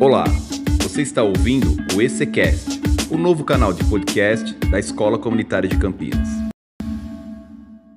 Olá, você está ouvindo o ECCast, o novo canal de podcast da Escola Comunitária de Campinas.